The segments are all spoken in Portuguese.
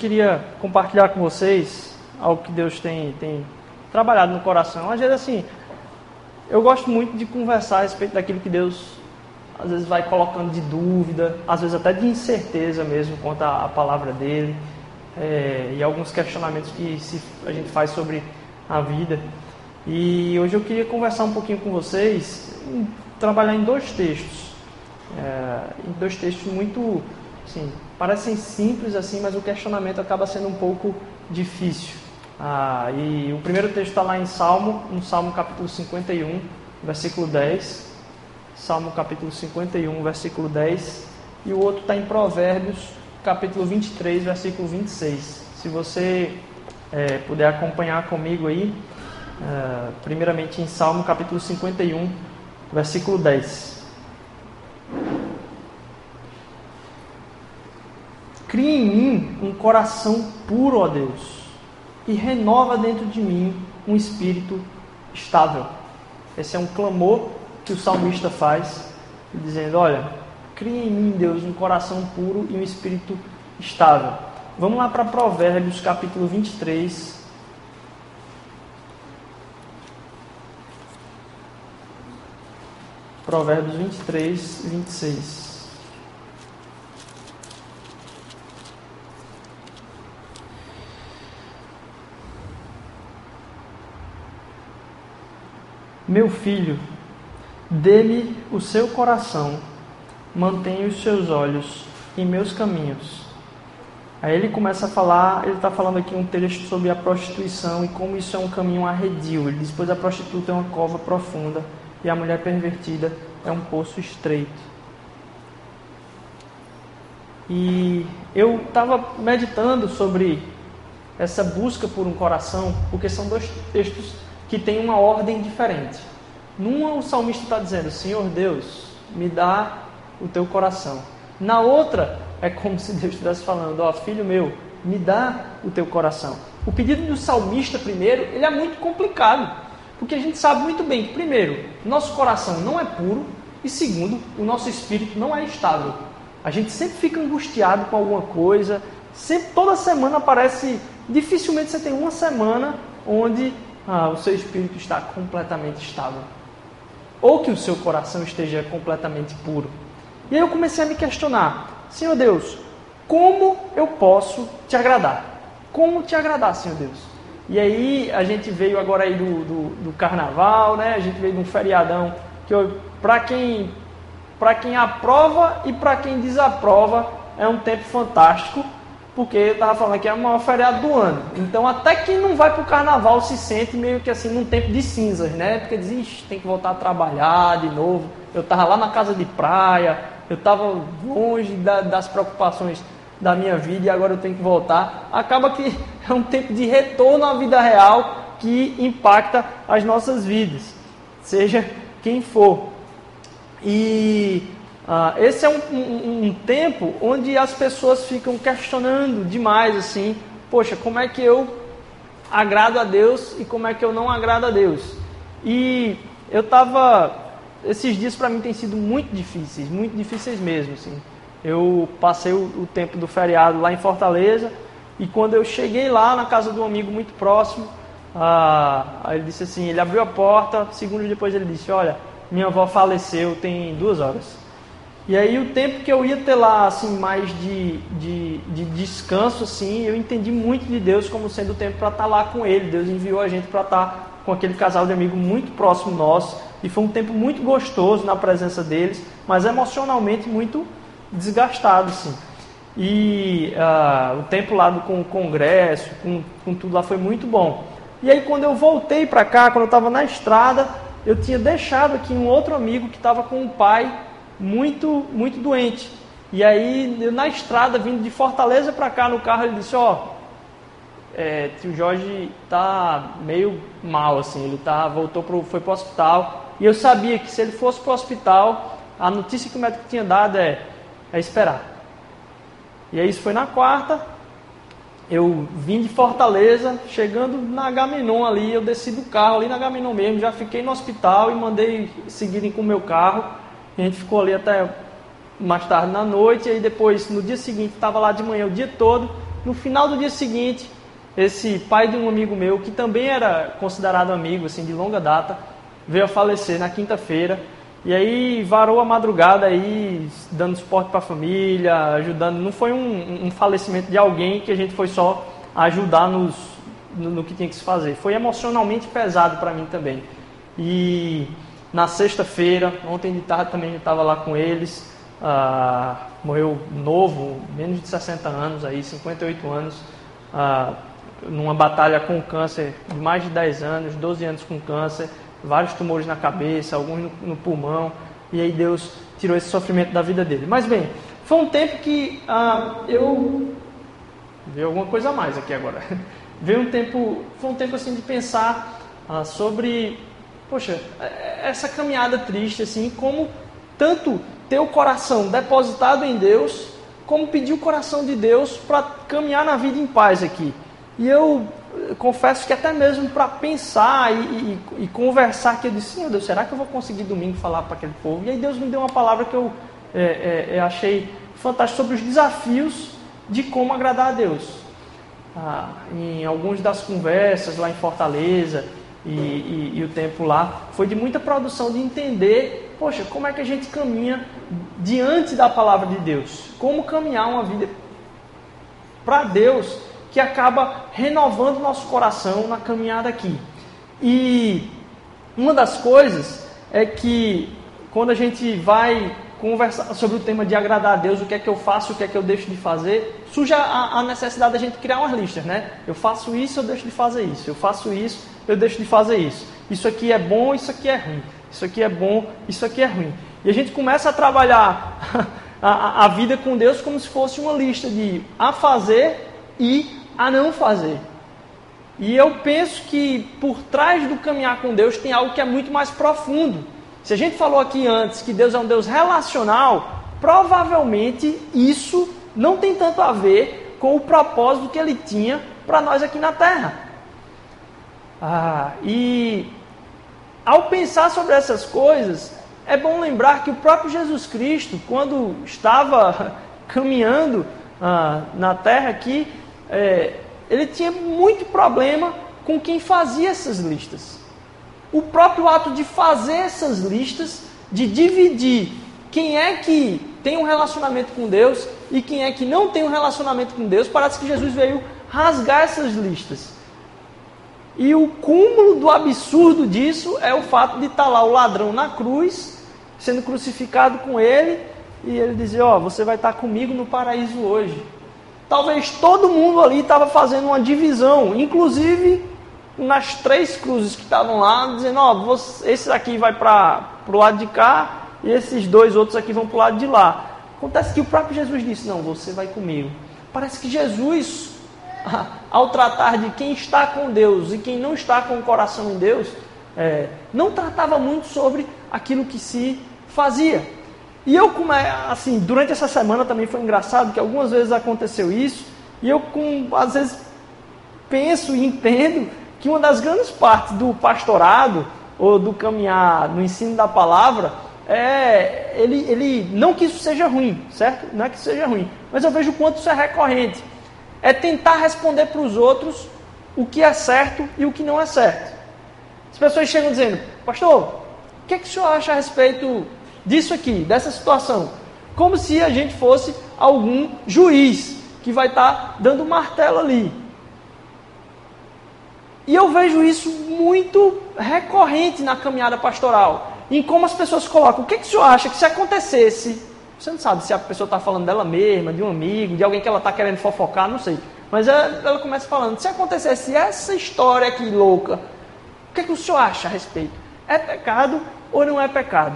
queria compartilhar com vocês algo que Deus tem, tem trabalhado no coração. Às vezes, assim, eu gosto muito de conversar a respeito daquilo que Deus às vezes vai colocando de dúvida, às vezes até de incerteza mesmo quanto à, palavra dele, é, e alguns questionamentos que se, a gente faz sobre a vida. E hoje eu queria conversar um pouquinho com vocês, trabalhar em dois textos é, em dois textos muito, assim, parecem simples assim, mas o questionamento acaba sendo um pouco difícil. Ah, e o primeiro texto está lá em Salmo, no Salmo capítulo 51, versículo 10. Salmo capítulo 51, versículo 10. E o outro está em Provérbios, capítulo 23, versículo 26. Se você é, puder acompanhar comigo aí, é, primeiramente em Salmo capítulo 51, versículo 10. Cria em mim um coração puro, ó Deus, e renova dentro de mim um espírito estável. Esse é um clamor que o salmista faz, dizendo: Olha, cria em mim, Deus, um coração puro e um espírito estável. Vamos lá para Provérbios capítulo 23. Provérbios 23, 26. Meu filho, dê-me o seu coração, mantenha os seus olhos em meus caminhos. Aí ele começa a falar, ele está falando aqui um texto sobre a prostituição e como isso é um caminho arredio. Ele diz: Pois a prostituta é uma cova profunda e a mulher pervertida é um poço estreito. E eu estava meditando sobre essa busca por um coração, porque são dois textos que tem uma ordem diferente. Numa, o salmista está dizendo: Senhor Deus, me dá o teu coração. Na outra, é como se Deus estivesse falando: Ó, oh, filho meu, me dá o teu coração. O pedido do salmista, primeiro, ele é muito complicado, porque a gente sabe muito bem que, primeiro, nosso coração não é puro, e segundo, o nosso espírito não é estável. A gente sempre fica angustiado com alguma coisa, sempre, toda semana aparece. Dificilmente você tem uma semana onde ah, o seu espírito está completamente estável. Ou que o seu coração esteja completamente puro. E aí eu comecei a me questionar: Senhor Deus, como eu posso te agradar? Como te agradar, Senhor Deus? E aí a gente veio agora aí do, do, do carnaval, né? A gente veio de um feriadão que para quem para quem aprova e para quem desaprova é um tempo fantástico porque eu estava falando que é o maior feriado do ano. Então, até quem não vai para o carnaval se sente meio que assim num tempo de cinzas, né? Porque diz, Ixi, tem que voltar a trabalhar de novo. Eu estava lá na casa de praia, eu estava longe da, das preocupações da minha vida e agora eu tenho que voltar. Acaba que é um tempo de retorno à vida real que impacta as nossas vidas, seja quem for. E ah, esse é um, um, um, tempo onde as pessoas ficam questionando demais assim, poxa, como é que eu agrado a Deus e como é que eu não agrado a Deus? E eu estava, esses dias para mim têm sido muito difíceis, muito difíceis mesmo, assim. Eu passei o, o tempo do feriado lá em Fortaleza e quando eu cheguei lá na casa de um amigo muito próximo, ah, ele disse assim, ele abriu a porta, segundos depois ele disse, olha, minha avó faleceu tem duas horas. E aí o tempo que eu ia ter lá, assim, mais de, de, de descanso, assim, eu entendi muito de Deus como sendo o tempo para estar tá lá com Ele. Deus enviou a gente para estar tá com aquele casal de amigos muito próximo nosso. E foi um tempo muito gostoso na presença deles, mas emocionalmente muito desgastado, assim. E uh, o tempo lá com o congresso, com, com tudo lá foi muito bom. E aí quando eu voltei para cá, quando eu estava na estrada, eu tinha deixado aqui um outro amigo que estava com o pai muito, muito doente. E aí, na estrada, vindo de Fortaleza para cá no carro, ele disse: Ó, oh, é, tio Jorge tá meio mal, assim, ele tá, voltou pro, foi para o hospital. E eu sabia que se ele fosse para o hospital, a notícia que o médico tinha dado é, é esperar. E aí, isso foi na quarta. Eu vim de Fortaleza, chegando na Gaminon ali, eu desci do carro ali na Gaminon mesmo, já fiquei no hospital e mandei seguirem com o meu carro. A gente ficou ali até mais tarde na noite, e aí depois, no dia seguinte, estava lá de manhã o dia todo. No final do dia seguinte, esse pai de um amigo meu, que também era considerado amigo, assim, de longa data, veio a falecer na quinta-feira. E aí varou a madrugada aí, dando suporte para a família, ajudando. Não foi um, um, falecimento de alguém que a gente foi só ajudar nos, no, no que tinha que se fazer. Foi emocionalmente pesado para mim também. E na sexta-feira, ontem de tarde também eu estava lá com eles. Ah, morreu novo, menos de 60 anos, aí, 58 anos, ah, numa batalha com câncer de mais de 10 anos, 12 anos com câncer, vários tumores na cabeça, alguns no, no pulmão, e aí Deus tirou esse sofrimento da vida dele. Mas bem, foi um tempo que ah, eu. vi alguma coisa a mais aqui agora. Veio um tempo, foi um tempo assim de pensar ah, sobre, poxa, essa caminhada triste assim, como tanto ter o coração depositado em Deus, como pedir o coração de Deus para caminhar na vida em paz aqui. E eu confesso que até mesmo para pensar e, e, e, conversar, que eu disse, meu Deus, será que eu vou conseguir domingo falar para aquele povo? E aí Deus me deu uma palavra que eu é, é, achei fantástica sobre os desafios de como agradar a Deus. Ah, em algumas das conversas lá em Fortaleza e, e o tempo lá, foi de muita produção de entender poxa, como é que a gente caminha diante da palavra de Deus? Como caminhar uma vida para Deus que acaba renovando nosso coração na caminhada aqui. E uma das coisas é que quando a gente vai conversar sobre o tema de agradar a Deus, o que é que eu faço, o que é que eu deixo de fazer, surge a, a necessidade da gente criar umas listas, né? Eu faço isso, eu deixo de fazer isso. Eu faço isso, eu deixo de fazer isso. Isso aqui é bom, isso aqui é ruim isso aqui é bom, isso aqui é ruim. E a gente começa a trabalhar a, a, vida com Deus como se fosse uma lista de a fazer e a não fazer. E eu penso que por trás do caminhar com Deus tem algo que é muito mais profundo. Se a gente falou aqui antes que Deus é um Deus relacional, provavelmente isso não tem tanto a ver com o propósito que ele tinha para nós aqui na Terra. Ah, e ao pensar sobre essas coisas, é bom lembrar que o próprio Jesus Cristo, quando estava caminhando ah, na terra aqui, é, ele tinha muito problema com quem fazia essas listas. O próprio ato de fazer essas listas, de dividir quem é que tem um relacionamento com Deus e quem é que não tem um relacionamento com Deus, parece que Jesus veio rasgar essas listas. E o cúmulo do absurdo disso é o fato de estar tá lá o ladrão na cruz, sendo crucificado com ele, e ele dizer: Ó, oh, você vai estar comigo no paraíso hoje. Talvez todo mundo ali estava fazendo uma divisão, inclusive nas três cruzes que estavam lá, dizendo: Ó, oh, esse aqui vai para o lado de cá, e esses dois outros aqui vão para o lado de lá. Acontece que o próprio Jesus disse: Não, você vai comigo. Parece que Jesus ao tratar de quem está com Deus e quem não está com o coração em Deus, é, não tratava muito sobre aquilo que se fazia. E eu, assim, durante essa semana também foi engraçado que algumas vezes aconteceu isso, e eu, com, às vezes, penso e entendo que uma das grandes partes do pastorado ou do caminhar no ensino da palavra é ele, ele não que isso seja ruim, certo? Não é que isso seja ruim, mas eu vejo o quanto isso é recorrente é tentar responder para os outros o que é certo e o que não é certo. As pessoas chegam dizendo, pastor, o que, é que o senhor acha a respeito disso aqui, dessa situação? Como se a gente fosse algum juiz que vai estar tá dando martelo ali. E eu vejo isso muito recorrente na caminhada pastoral. Em como as pessoas colocam, o que, é que o senhor acha que se acontecesse você não sabe se a pessoa está falando dela mesma, de um amigo, de alguém que ela está querendo fofocar, não sei. Mas ela, começa falando: se acontecesse essa história aqui louca, o que, é que o senhor acha a respeito? É pecado ou não é pecado?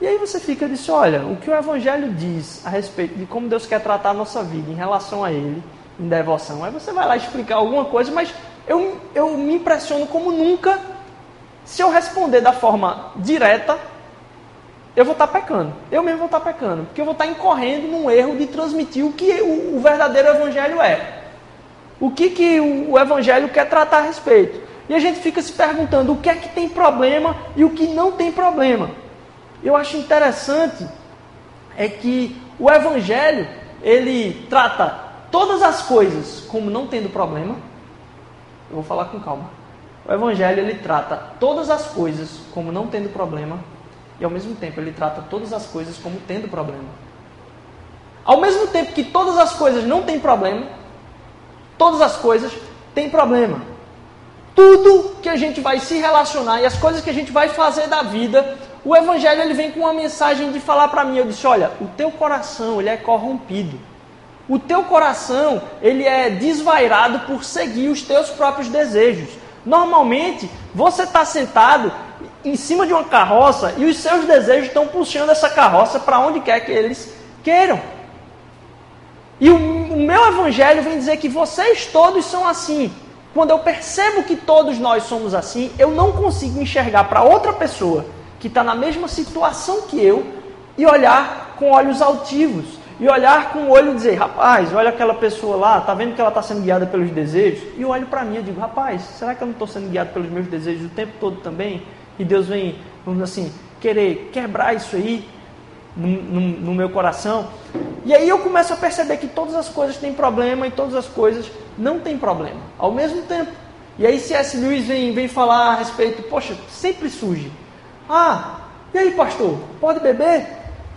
E aí você fica diz: olha, o que o Evangelho diz a respeito de como Deus quer tratar a nossa vida em relação a Ele, em devoção. Aí você vai lá explicar alguma coisa, mas eu, eu me impressiono como nunca, se eu responder da forma direta, eu vou estar pecando. Eu mesmo vou estar pecando. Porque eu vou estar incorrendo num erro de transmitir o que o, o verdadeiro evangelho é. O que, que o, o evangelho quer tratar a respeito. E a gente fica se perguntando o que é que tem problema e o que não tem problema. Eu acho interessante é que o Evangelho ele trata todas as coisas como não tendo problema. Eu vou falar com calma. O Evangelho ele trata todas as coisas como não tendo problema e ao mesmo tempo ele trata todas as coisas como tendo problema. Ao mesmo tempo que todas as coisas não têm problema, todas as coisas têm problema. Tudo que a gente vai se relacionar e as coisas que a gente vai fazer da vida, o evangelho ele vem com uma mensagem de falar para mim, eu disse, olha, o teu coração ele é corrompido. O teu coração ele é desvairado por seguir os teus próprios desejos. Normalmente, você está sentado em cima de uma carroça e os seus desejos estão puxando essa carroça para onde quer que eles queiram. E o, o meu evangelho vem dizer que vocês todos são assim. Quando eu percebo que todos nós somos assim, eu não consigo enxergar para outra pessoa que está na mesma situação que eu e olhar com olhos altivos. E olhar com o olho e dizer, rapaz, olha aquela pessoa lá, tá vendo que ela está sendo guiada pelos desejos? E eu olho para mim e digo, rapaz, será que eu não estou sendo guiado pelos meus desejos o tempo todo também? E Deus vem, vamos assim, querer quebrar isso aí no, no, no, meu coração. E aí eu começo a perceber que todas as coisas têm problema e todas as coisas não têm problema, ao mesmo tempo. E aí C.S. Lewis vem, vem falar a respeito, poxa, sempre surge. Ah, e aí pastor, pode beber?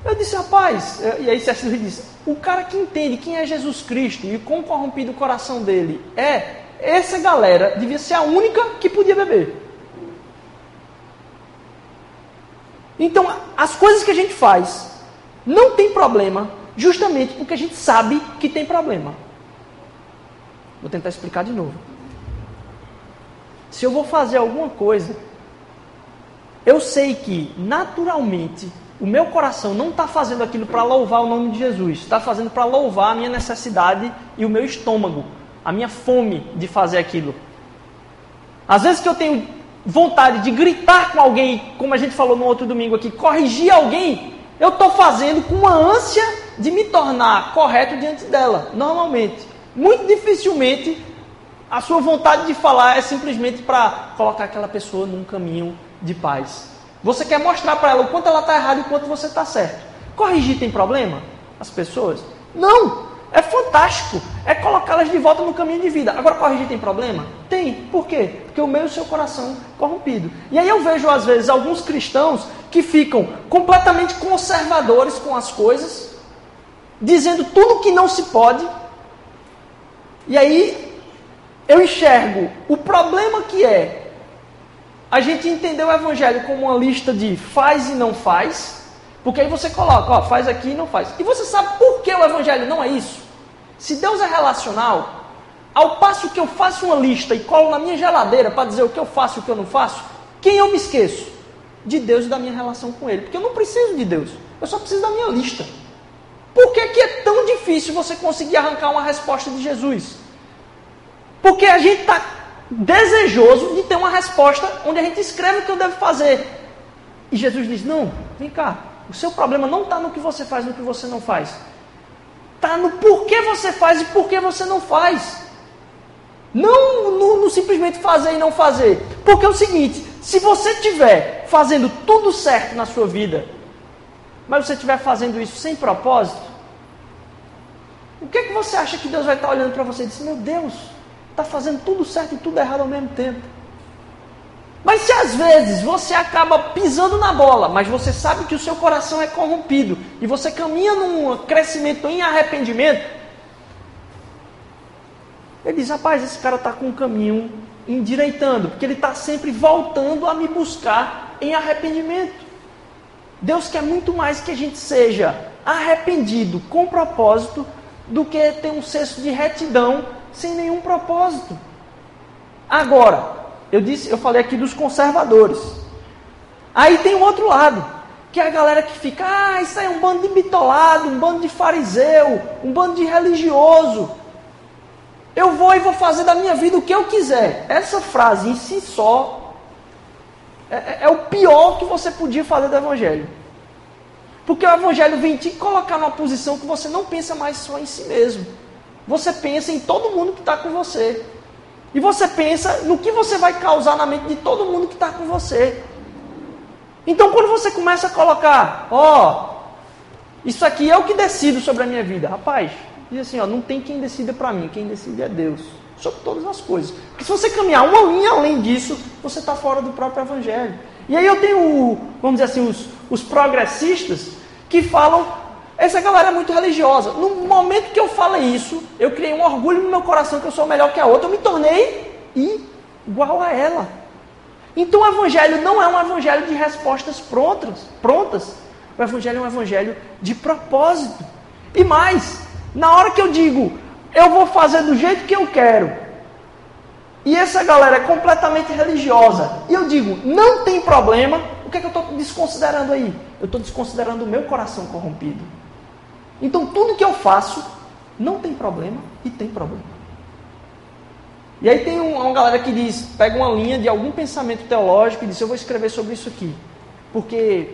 Eu disse, rapaz, e aí C.S. Lewis disse, o cara que entende quem é Jesus Cristo e quão corrompido o coração dele é, essa galera devia ser a única que podia beber. Então, as coisas que a gente faz não tem problema, justamente porque a gente sabe que tem problema. Vou tentar explicar de novo. Se eu vou fazer alguma coisa, eu sei que naturalmente o meu coração não está fazendo aquilo para louvar o nome de Jesus, está fazendo para louvar a minha necessidade e o meu estômago, a minha fome de fazer aquilo. Às vezes que eu tenho vontade de gritar com alguém, como a gente falou no outro domingo aqui, corrigir alguém, eu estou fazendo com uma ânsia de me tornar correto diante dela, normalmente. Muito dificilmente a sua vontade de falar é simplesmente para colocar aquela pessoa num caminho de paz. Você quer mostrar para ela o quanto ela está errada e o quanto você está certo. Corrigir tem problema? As pessoas? Não! É fantástico. É colocá-las de volta no caminho de vida. Agora, corrigir tem problema? Tem. Por quê? Porque o meu e o seu coração corrompido. E aí eu vejo, às vezes, alguns cristãos que ficam completamente conservadores com as coisas, dizendo tudo que não se pode. E aí eu enxergo o problema que é a gente entender o evangelho como uma lista de faz e não faz porque aí você coloca, ó, faz aqui e não faz. E você sabe por que o evangelho não é isso? Se Deus é relacional, ao passo que eu faço uma lista e colo na minha geladeira para dizer o que eu faço e o que eu não faço, quem eu me esqueço? De Deus e da minha relação com Ele. Porque eu não preciso de Deus, eu só preciso da minha lista. Por que, que é tão difícil você conseguir arrancar uma resposta de Jesus? Porque a gente está desejoso de ter uma resposta onde a gente escreve o que eu devo fazer. E Jesus diz: Não, vem cá, o seu problema não está no que você faz, no que você não faz. Está no porquê você faz e porquê você não faz. Não no, no, simplesmente fazer e não fazer. Porque é o seguinte: se você estiver fazendo tudo certo na sua vida, mas você estiver fazendo isso sem propósito, o que, é que você acha que Deus vai estar olhando para você e dizer: Meu Deus, está fazendo tudo certo e tudo errado ao mesmo tempo? Mas se às vezes você acaba pisando na bola, mas você sabe que o seu coração é corrompido e você caminha num crescimento em arrependimento, ele diz: rapaz, esse cara está com um caminho endireitando, porque ele está sempre voltando a me buscar em arrependimento. Deus quer muito mais que a gente seja arrependido com propósito do que ter um senso de retidão sem nenhum propósito. Agora, eu disse, eu falei aqui dos conservadores. Aí tem o outro lado, que é a galera que fica, ah, isso aí é um bando de bitolado, um bando de fariseu, um bando de religioso. Eu vou e vou fazer da minha vida o que eu quiser. Essa frase em si só é, é, é o pior que você podia fazer do evangelho. Porque o evangelho vem te colocar numa posição que você não pensa mais só em si mesmo. Você pensa em todo mundo que está com você. E você pensa no que você vai causar na mente de todo mundo que está com você. Então, quando você começa a colocar, ó, Isso aqui é o que decido sobre a minha vida. Rapaz, diz assim, ó, não tem quem decida para mim, quem decide é Deus. Sobre todas as coisas. Porque se você caminhar uma linha além disso, você está fora do próprio Evangelho. E aí eu tenho, vamos dizer assim, os, os progressistas que falam, essa galera é muito religiosa. No momento que eu falo isso, eu criei um orgulho no meu coração que eu sou melhor que a outra, eu me tornei igual a ela. Então o evangelho não é um evangelho de respostas prontas, prontas. O evangelho é um evangelho de propósito. E mais, na hora que eu digo, eu vou fazer do jeito que eu quero, e essa galera é completamente religiosa, e eu digo, não tem problema, o que é que eu estou desconsiderando aí? Eu estou desconsiderando o meu coração corrompido. Então tudo que eu faço não tem problema e tem problema. E aí tem uma galera que diz, pega uma linha de algum pensamento teológico e diz, eu vou escrever sobre isso aqui. Porque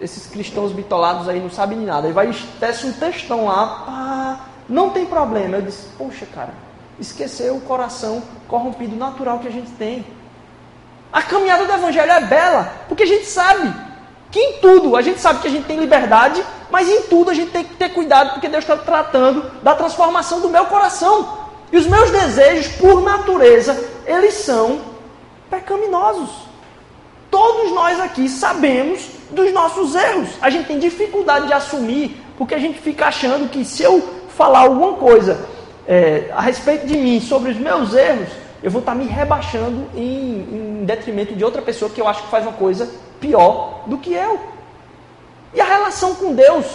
esses cristãos bitolados aí não sabem de nada. Aí vai desce um textão lá, ah, não tem problema. Eu disse, poxa, cara, esqueceu o coração corrompido natural que a gente tem. A caminhada do evangelho é bela, porque a gente sabe que em tudo, a gente sabe que a gente tem liberdade, mas em tudo a gente tem que ter cuidado, porque Deus está tratando da transformação do meu coração. E os meus desejos, por natureza, eles são pecaminosos. Todos nós aqui sabemos dos nossos erros. A gente tem dificuldade de assumir, porque a gente fica achando que se eu falar alguma coisa é, a respeito de mim, sobre os meus erros, eu vou estar me rebaixando em, em detrimento de outra pessoa que eu acho que faz uma coisa pior do que eu. E a relação com Deus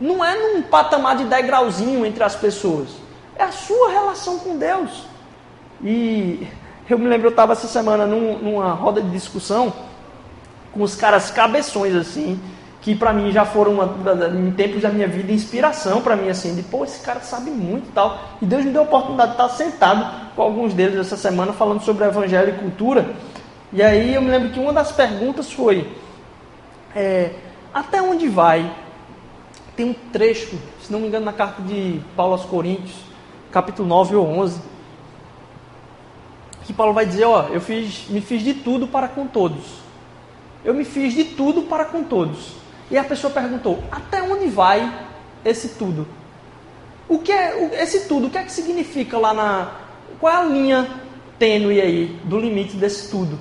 não é num patamar de degrauzinho entre as pessoas. É a sua relação com Deus. E eu me lembro, eu estava essa semana num, numa roda de discussão com os caras cabeções assim, que para mim já foram uma, em tempos da minha vida inspiração para mim assim, de pô, esse cara sabe muito e tal. E Deus me deu a oportunidade de estar sentado com alguns deles essa semana falando sobre evangelho e cultura. E aí eu me lembro que uma das perguntas foi é, até onde vai? Tem um trecho, se não me engano, na carta de Paulo aos Coríntios, capítulo 9 ou 11, que Paulo vai dizer, ó, eu fiz, me fiz de tudo para com todos. Eu me fiz de tudo para com todos. E a pessoa perguntou, até onde vai esse tudo? O que é esse tudo? O que é que significa lá na qual é a linha tênue aí do limite desse tudo?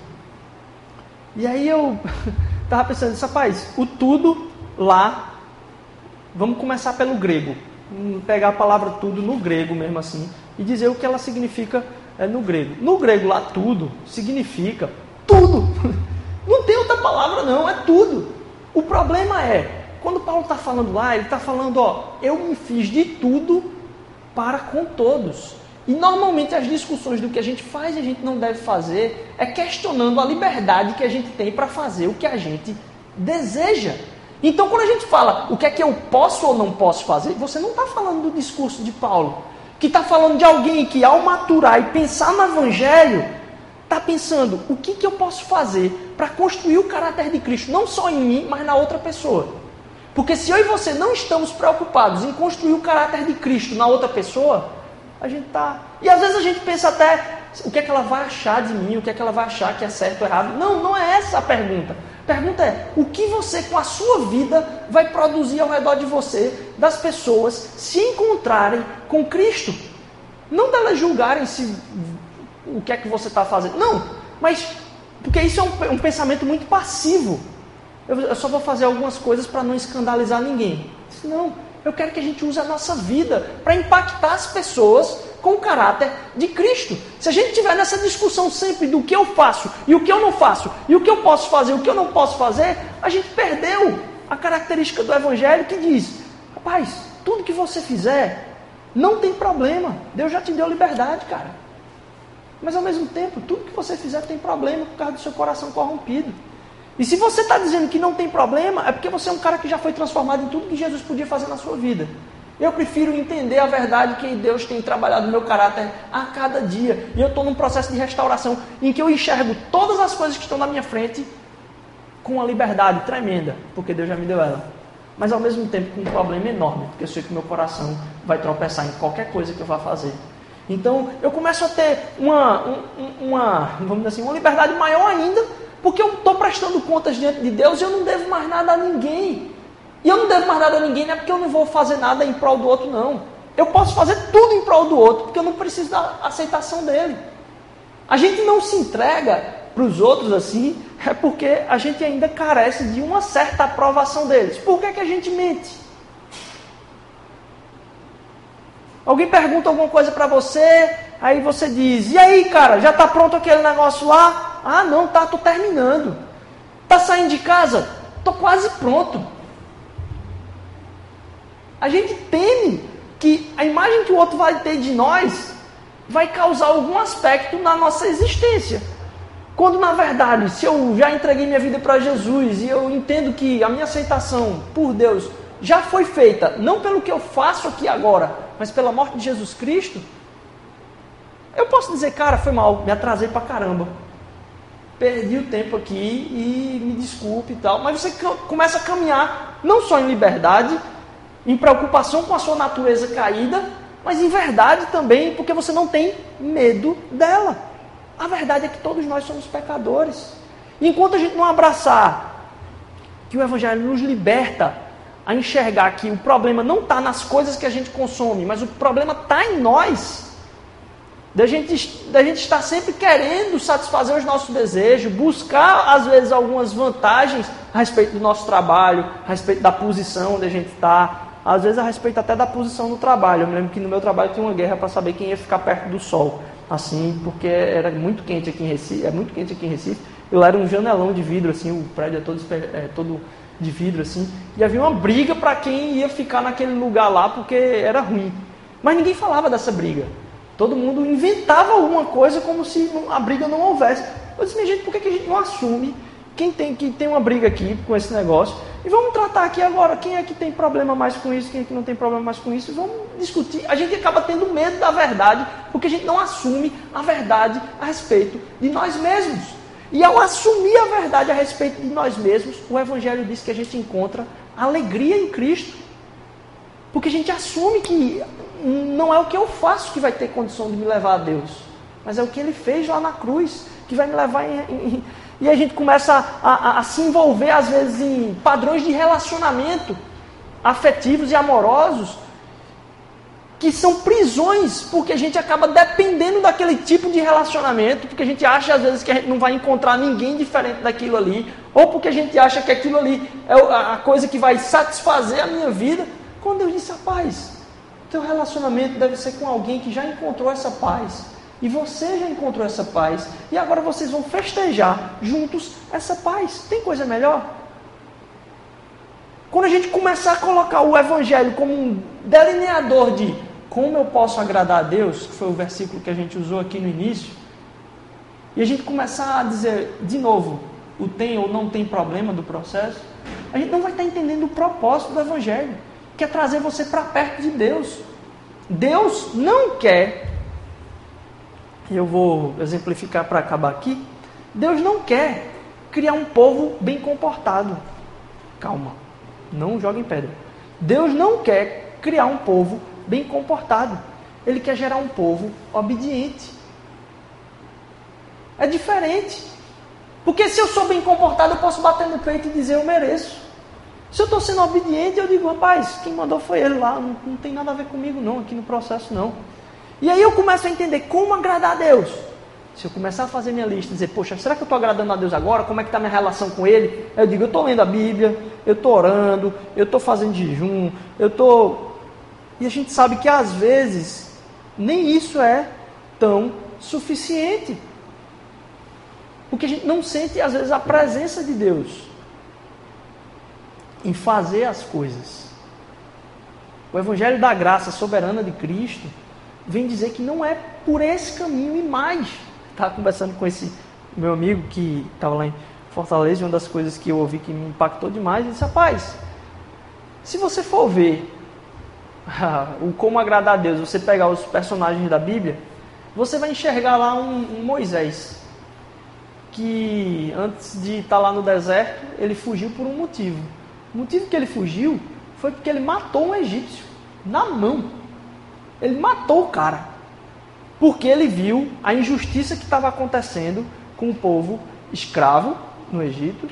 E aí eu estava pensando, rapaz, o tudo lá, vamos começar pelo grego pegar a palavra tudo no grego mesmo assim e dizer o que ela significa é, no grego. No grego lá tudo significa tudo. Não tem outra palavra não, é tudo. O problema é, quando Paulo está falando lá, ele está falando, ó, eu me fiz de tudo para com todos. E normalmente as discussões do que a gente faz e a gente não deve fazer é questionando a liberdade que a gente tem para fazer o que a gente deseja. Então, quando a gente fala o que é que eu posso ou não posso fazer, você não está falando do discurso de Paulo, que está falando de alguém que, ao maturar e pensar no Evangelho, está pensando o que, que eu posso fazer para construir o caráter de Cristo, não só em mim, mas na outra pessoa. Porque se eu e você não estamos preocupados em construir o caráter de Cristo na outra pessoa, a gente está. E às vezes a gente pensa até o que é que ela vai achar de mim, o que é que ela vai achar que é certo ou errado. Não, não é essa a pergunta. Pergunta é: o que você, com a sua vida, vai produzir ao redor de você, das pessoas se encontrarem com Cristo? Não delas julgarem se o que é que você está fazendo. Não, mas porque isso é um, um pensamento muito passivo. Eu, eu, só vou fazer algumas coisas para não escandalizar ninguém. Não, eu quero que a gente use a nossa vida para impactar as pessoas com o caráter de Cristo. Se a gente tiver nessa discussão sempre do que eu faço e o que eu não faço, e o que eu posso fazer e o que eu não posso fazer, a gente perdeu a característica do Evangelho que diz: rapaz, tudo que você fizer, não tem problema. Deus já te deu liberdade, cara. Mas ao mesmo tempo, tudo que você fizer tem problema por causa do seu coração corrompido. E se você está dizendo que não tem problema, é porque você é um cara que já foi transformado em tudo que Jesus podia fazer na sua vida. Eu prefiro entender a verdade que Deus tem trabalhado no meu caráter a cada dia. E eu estou num processo de restauração em que eu enxergo todas as coisas que estão na minha frente com uma liberdade tremenda, porque Deus já me deu ela. Mas ao mesmo tempo com um problema enorme, porque eu sei que meu coração vai tropeçar em qualquer coisa que eu vá fazer. Então eu começo a ter uma, uma, vamos dizer assim, uma liberdade maior ainda, porque eu estou prestando contas diante de Deus e eu não devo mais nada a ninguém. E eu não devo mais nada a ninguém, não é porque eu não vou fazer nada em prol do outro, não. Eu posso fazer tudo em prol do outro, porque eu não preciso da aceitação dele. A gente não se entrega para os outros assim, é porque a gente ainda carece de uma certa aprovação deles. Por que, que a gente mente? Alguém pergunta alguma coisa para você, aí você diz: "E aí, cara, já está pronto aquele negócio lá?" "Ah, não, tá, tô terminando." "Tá saindo de casa?" "Tô quase pronto." A gente teme que a imagem que o outro vai ter de nós vai causar algum aspecto na nossa existência. Quando na verdade, se eu já entreguei minha vida para Jesus e eu entendo que a minha aceitação por Deus já foi feita, não pelo que eu faço aqui agora, mas pela morte de Jesus Cristo, eu posso dizer, cara, foi mal, me atrasei pra caramba. Perdi o tempo aqui e me desculpe e tal. Mas você começa a caminhar não só em liberdade, em preocupação com a sua natureza caída, mas em verdade também, porque você não tem medo dela. A verdade é que todos nós somos pecadores. E enquanto a gente não abraçar que o Evangelho nos liberta a enxergar que o problema não está nas coisas que a gente consome, mas o problema está em nós. Da gente, da gente estar sempre querendo satisfazer os nossos desejos, buscar às vezes algumas vantagens a respeito do nosso trabalho, a respeito da posição onde a gente está, às vezes a respeito até da posição no trabalho. Eu me lembro que no meu trabalho tinha uma guerra para saber quem ia ficar perto do sol, assim, porque era muito quente aqui em Recife, é muito quente aqui em Recife. Eu era um janelão de vidro, assim, o prédio é todo, é, todo de vidro, assim, e havia uma briga para quem ia ficar naquele lugar lá, porque era ruim. Mas ninguém falava dessa briga. Todo mundo inventava alguma coisa como se a briga não houvesse. Eu disse, minha gente, por que a gente não assume quem tem que tem uma briga aqui com esse negócio. E vamos tratar aqui agora quem é que tem problema mais com isso, quem é que não tem problema mais com isso. E vamos discutir. A gente acaba tendo medo da verdade, porque a gente não assume a verdade a respeito de nós mesmos. E ao assumir a verdade a respeito de nós mesmos, o Evangelho diz que a gente encontra alegria em Cristo. Porque a gente assume que não é o que eu faço que vai ter condição de me levar a Deus, mas é o que ele fez lá na cruz que vai me levar em, em e a gente começa a, a, a, se envolver, às vezes, em padrões de relacionamento afetivos e amorosos que são prisões, porque a gente acaba dependendo daquele tipo de relacionamento, porque a gente acha às vezes que a gente não vai encontrar ninguém diferente daquilo ali, ou porque a gente acha que aquilo ali é a coisa que vai satisfazer a minha vida. Quando Deus disse a paz, teu relacionamento deve ser com alguém que já encontrou essa paz e você já encontrou essa paz. E agora vocês vão festejar juntos essa paz. Tem coisa melhor? Quando a gente começar a colocar o Evangelho como um delineador de como eu posso agradar a Deus, que foi o versículo que a gente usou aqui no início, e a gente começar a dizer de novo o tem ou não tem problema do processo, a gente não vai estar entendendo o propósito do Evangelho, que é trazer você para perto de Deus. Deus não quer eu vou exemplificar para acabar aqui. Deus não quer criar um povo bem comportado. Calma, não jogue em pedra. Deus não quer criar um povo bem comportado. Ele quer gerar um povo obediente. É diferente. Porque se eu sou bem comportado, eu posso bater no peito e dizer eu mereço. Se eu estou sendo obediente, eu digo, rapaz, quem mandou foi ele lá, não, não tem nada a ver comigo não, aqui no processo não. E aí eu começo a entender como agradar a Deus. Se eu começar a fazer minha lista e dizer, poxa, será que eu estou agradando a Deus agora? Como é que está minha relação com Ele? Eu digo, eu estou lendo a Bíblia, eu estou orando, eu estou fazendo jejum, eu estou. E a gente sabe que às vezes nem isso é tão suficiente. Porque a gente não sente às vezes a presença de Deus em fazer as coisas. O Evangelho da graça soberana de Cristo vem dizer que não é por esse caminho e mais. Estava conversando com esse meu amigo que estava lá em Fortaleza, e uma das coisas que eu ouvi que me impactou demais, ele disse, rapaz, se você for ver o como agradar a Deus, você pegar os personagens da Bíblia, você vai enxergar lá um, um Moisés, que antes de estar lá no deserto, ele fugiu por um motivo. O motivo que ele fugiu foi porque ele matou um egípcio na mão. Ele matou o cara. Porque ele viu a injustiça que estava acontecendo com o povo escravo no Egito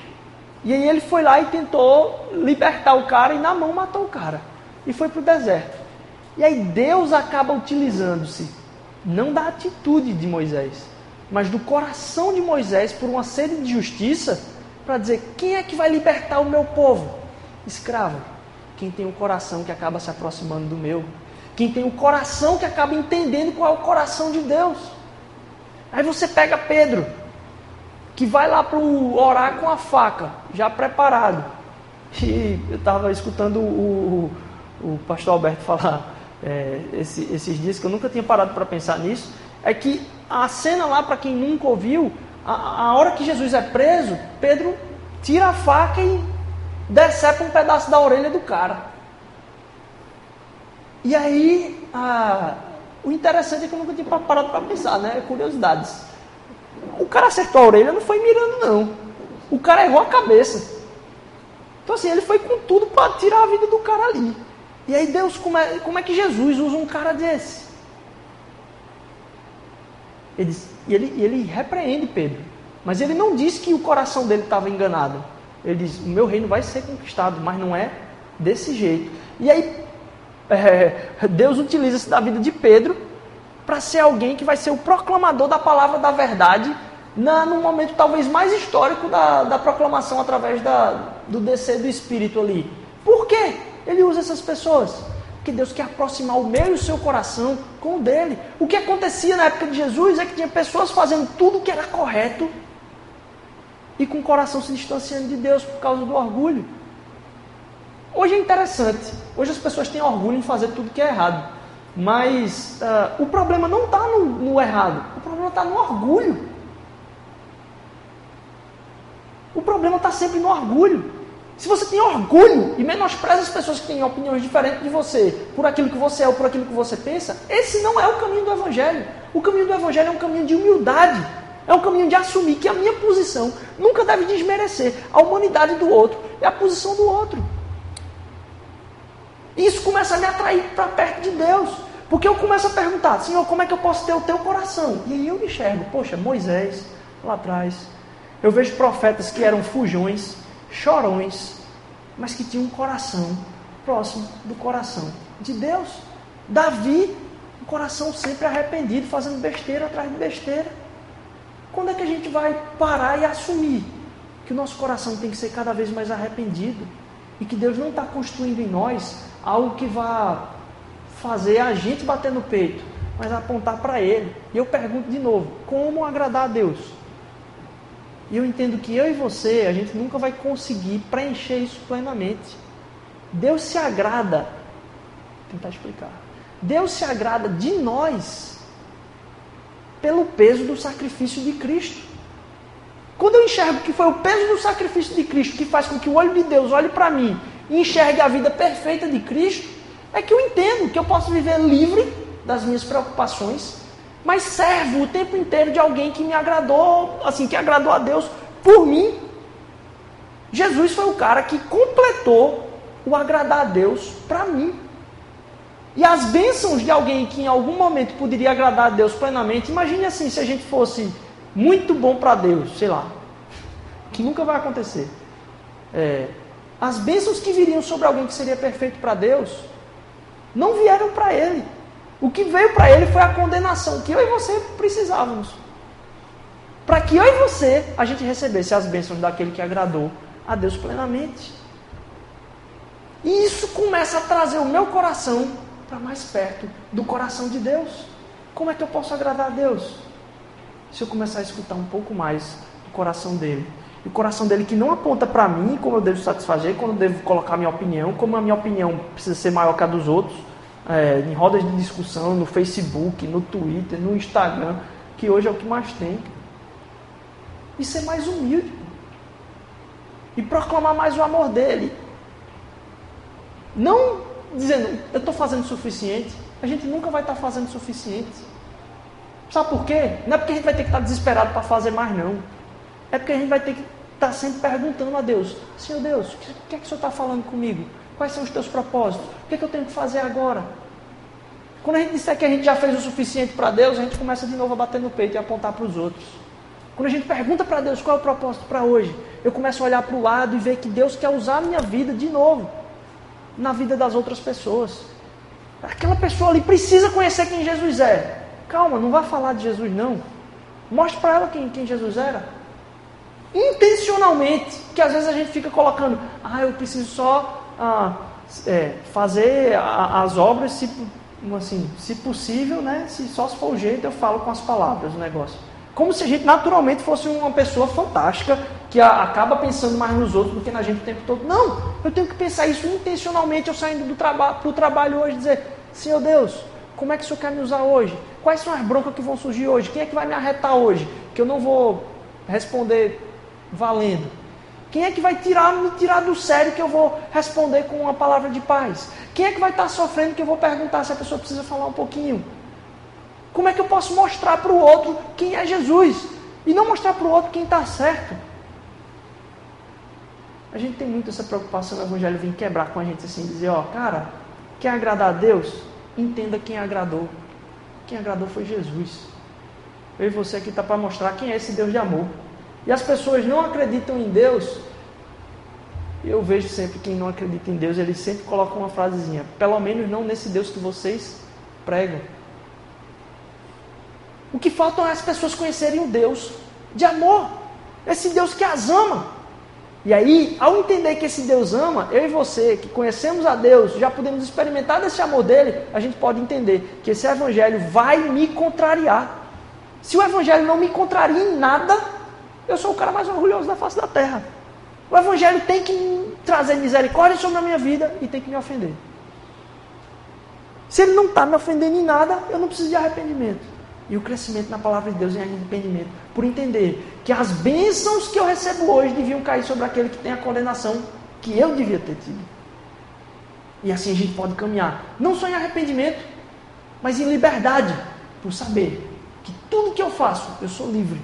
E aí ele foi lá e tentou libertar o cara e na mão matou o cara. E foi para o deserto. E aí Deus acaba utilizando-se, não da atitude de Moisés, mas do coração de Moisés por uma sede de justiça, para dizer: quem é que vai libertar o meu povo? Escravo. Quem tem o um coração que acaba se aproximando do meu. Quem tem o um coração que acaba entendendo qual é o coração de Deus. Aí você pega Pedro, que vai lá para orar com a faca, já preparado. E eu estava escutando o, o, o, pastor Alberto falar é, esse, esses dias, que eu nunca tinha parado para pensar nisso, é que a cena lá, para quem nunca ouviu, a, a hora que Jesus é preso, Pedro tira a faca e decepa um pedaço da orelha do cara. E aí, o interessante é que eu nunca tinha parado para pensar, né? Curiosidades. O cara acertou a orelha, não foi mirando, não. O cara errou a cabeça. Então, assim, ele foi com tudo para tirar a vida do cara ali. E aí, Deus, como é, como é que Jesus usa um cara desse? Ele, ele, ele repreende Pedro. Mas ele não diz que o coração dele estava enganado. Ele diz: O meu reino vai ser conquistado, mas não é desse jeito. E aí, é, Deus utiliza-se da vida de Pedro para ser alguém que vai ser o proclamador da palavra da verdade na, no momento talvez mais histórico da, da proclamação através da, do descer do Espírito ali. Por quê? Ele usa essas pessoas. Porque Deus quer aproximar o meu e o seu coração com o dele. O que acontecia na época de Jesus é que tinha pessoas fazendo tudo que era correto e com o coração se distanciando de Deus por causa do orgulho. Hoje é interessante. Hoje as pessoas têm orgulho em fazer tudo que é errado. Mas uh, o problema não está no, no errado, o problema está no orgulho. O problema está sempre no orgulho. Se você tem orgulho e menospreza as pessoas que têm opiniões diferentes de você, por aquilo que você é ou por aquilo que você pensa, esse não é o caminho do Evangelho. O caminho do Evangelho é um caminho de humildade. É um caminho de assumir que a minha posição nunca deve desmerecer a humanidade do outro e a posição do outro. Isso começa a me atrair para perto de Deus. Porque eu começo a perguntar, Senhor, como é que eu posso ter o teu coração? E aí eu enxergo, poxa, Moisés, lá atrás. Eu vejo profetas que eram fujões, chorões, mas que tinham um coração próximo do coração de Deus. Davi, um coração sempre arrependido, fazendo besteira atrás de besteira. Quando é que a gente vai parar e assumir que o nosso coração tem que ser cada vez mais arrependido e que Deus não está construindo em nós algo que vá fazer a gente bater no peito, mas apontar para Ele. E eu pergunto de novo: como agradar a Deus? E eu entendo que eu e você, a gente nunca vai conseguir preencher isso plenamente. Deus se agrada, vou tentar explicar. Deus se agrada de nós pelo peso do sacrifício de Cristo. Quando eu enxergo que foi o peso do sacrifício de Cristo que faz com que o olho de Deus olhe para mim e enxergue a vida perfeita de Cristo, é que eu entendo que eu posso viver livre das minhas preocupações, mas servo o tempo inteiro de alguém que me agradou, assim, que agradou a Deus por mim. Jesus foi o cara que completou o agradar a Deus para mim. E as bênçãos de alguém que em algum momento poderia agradar a Deus plenamente, imagine assim, se a gente fosse muito bom para Deus, sei lá, que nunca vai acontecer. É, as bênçãos que viriam sobre alguém que seria perfeito para Deus, não vieram para ele. O que veio para ele foi a condenação que eu e você precisávamos. Para que eu e você a gente recebesse as bênçãos daquele que agradou a Deus plenamente. E isso começa a trazer o meu coração para mais perto do coração de Deus. Como é que eu posso agradar a Deus? Se eu começar a escutar um pouco mais do coração dele o coração dele que não aponta para mim como eu devo satisfazer, como eu devo colocar minha opinião, como a minha opinião precisa ser maior que a dos outros, é, em rodas de discussão, no Facebook, no Twitter, no Instagram, que hoje é o que mais tem. E ser mais humilde. E proclamar mais o amor dele. Não dizendo, eu estou fazendo o suficiente. A gente nunca vai estar tá fazendo o suficiente. Sabe por quê? Não é porque a gente vai ter que estar tá desesperado para fazer mais, não. É porque a gente vai ter que estar tá sempre perguntando a Deus: Senhor Deus, o que, é que o Senhor está falando comigo? Quais são os teus propósitos? O que é que eu tenho que fazer agora? Quando a gente disser que a gente já fez o suficiente para Deus, a gente começa de novo a bater no peito e apontar para os outros. Quando a gente pergunta para Deus qual é o propósito para hoje, eu começo a olhar para o lado e ver que Deus quer usar a minha vida de novo na vida das outras pessoas. Aquela pessoa ali precisa conhecer quem Jesus é. Calma, não vai falar de Jesus não. Mostre para ela quem, quem Jesus era. Intencionalmente, que às vezes a gente fica colocando, ah, eu preciso só ah, é, fazer a, as obras, se, assim, se possível, né? Se só se for o jeito, eu falo com as palavras o negócio. Como se a gente naturalmente fosse uma pessoa fantástica que acaba pensando mais nos outros do que na gente o tempo todo. Não, eu tenho que pensar isso intencionalmente, eu saindo do traba para o trabalho hoje dizer, Senhor Deus, como é que o Senhor quer me usar hoje? Quais são as broncas que vão surgir hoje? Quem é que vai me arretar hoje? Que eu não vou responder valendo. Quem é que vai tirar, me tirar do sério que eu vou responder com uma palavra de paz? Quem é que vai estar sofrendo que eu vou perguntar se a pessoa precisa falar um pouquinho? Como é que eu posso mostrar para o outro quem é Jesus? E não mostrar para o outro quem está certo? A gente tem muito essa preocupação, o Evangelho vem quebrar com a gente assim, dizer, ó, cara, quer agradar a Deus? Entenda quem agradou. Quem agradou foi Jesus. Eu e você aqui está para mostrar quem é esse Deus de amor. E as pessoas não acreditam em Deus. Eu vejo sempre quem não acredita em Deus, eles sempre colocam uma frasezinha. Pelo menos não nesse Deus que vocês pregam. O que falta é as pessoas conhecerem o Deus de amor. Esse Deus que as ama. E aí, ao entender que esse Deus ama, eu e você, que conhecemos a Deus, já podemos experimentar desse amor dele, a gente pode entender que esse evangelho vai me contrariar. Se o evangelho não me contraria em nada, eu sou o cara mais orgulhoso da face da terra. O evangelho tem que trazer misericórdia sobre a minha vida e tem que me ofender. Se ele não está me ofendendo em nada, eu não preciso de arrependimento e o crescimento na palavra de Deus em arrependimento, por entender que as bênçãos que eu recebo hoje deviam cair sobre aquele que tem a condenação que eu devia ter tido. E assim a gente pode caminhar, não só em arrependimento, mas em liberdade, por saber que tudo que eu faço, eu sou livre,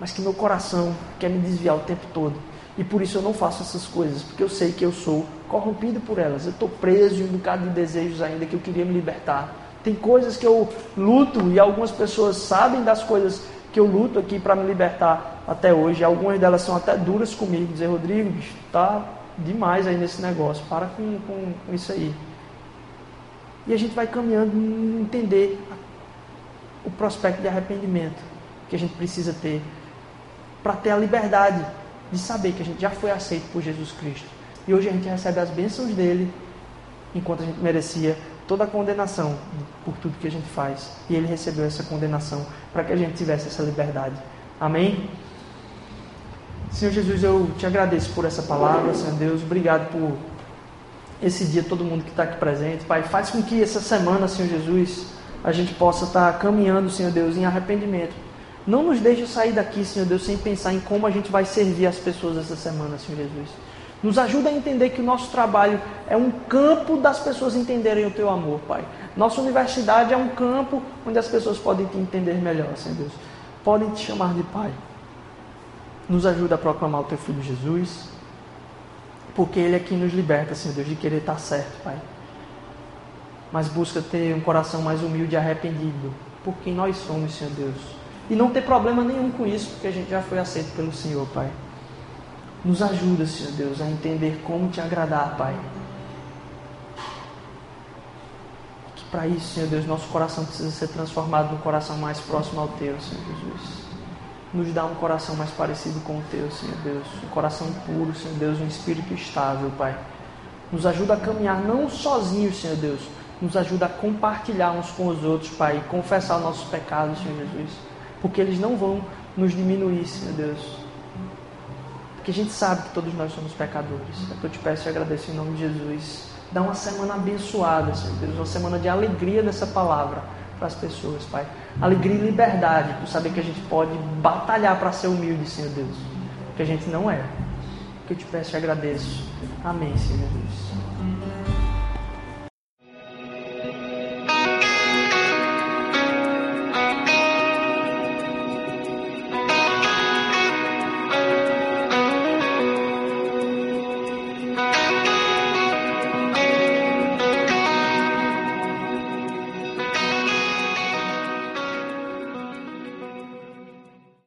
mas que meu coração quer me desviar o tempo todo. E por isso eu não faço essas coisas, porque eu sei que eu sou corrompido por elas. Eu estou preso em um bocado de desejos ainda que eu queria me libertar tem coisas que eu luto e algumas pessoas sabem das coisas que eu luto aqui para me libertar até hoje. Algumas delas são até duras comigo, dizer, Rodrigo, bicho, tá demais aí nesse negócio, para com, com, com isso aí. E a gente vai caminhando em entender o prospecto de arrependimento que a gente precisa ter para ter a liberdade de saber que a gente já foi aceito por Jesus Cristo. E hoje a gente recebe as bênçãos dele enquanto a gente merecia toda a condenação por tudo que a gente faz. E ele recebeu essa condenação para que a gente tivesse essa liberdade. Amém? Senhor Jesus, eu te agradeço por essa palavra, Senhor Deus. Obrigado por esse dia, todo mundo que está aqui presente. Pai, faz com que essa semana, Senhor Jesus, a gente possa estar tá caminhando, Senhor Deus, em arrependimento. Não nos deixe sair daqui, Senhor Deus, sem pensar em como a gente vai servir as pessoas essa semana, Senhor Jesus. Nos ajuda a entender que o nosso trabalho é um campo das pessoas entenderem o teu amor, Pai. Nossa universidade é um campo onde as pessoas podem te entender melhor, Senhor Deus. Podem te chamar de Pai. Nos ajuda a proclamar o teu Filho Jesus, porque Ele é quem nos liberta, Senhor Deus, de querer estar certo, Pai. Mas busca ter um coração mais humilde e arrependido por quem nós somos, Senhor Deus. E não ter problema nenhum com isso, porque a gente já foi aceito pelo Senhor, Pai. Nos ajuda, Senhor Deus, a entender como te agradar, Pai. Que para isso, Senhor Deus, nosso coração precisa ser transformado num coração mais próximo ao Teu, Senhor Jesus. Nos dá um coração mais parecido com o Teu, Senhor Deus. Um coração puro, Senhor Deus, um espírito estável, Pai. Nos ajuda a caminhar não sozinhos, Senhor Deus. Nos ajuda a compartilhar uns com os outros, Pai. E confessar nossos pecados, Senhor Jesus. Porque eles não vão nos diminuir, Senhor Deus porque a gente sabe que todos nós somos pecadores. É que eu te peço e agradeço em nome de Jesus. Dá uma semana abençoada, Senhor Deus, uma semana de alegria dessa palavra para as pessoas, Pai. Alegria e liberdade, por saber que a gente pode batalhar para ser humilde, Senhor Deus. Que a gente não é. Que eu te peço e agradeço. Amém, Senhor Jesus.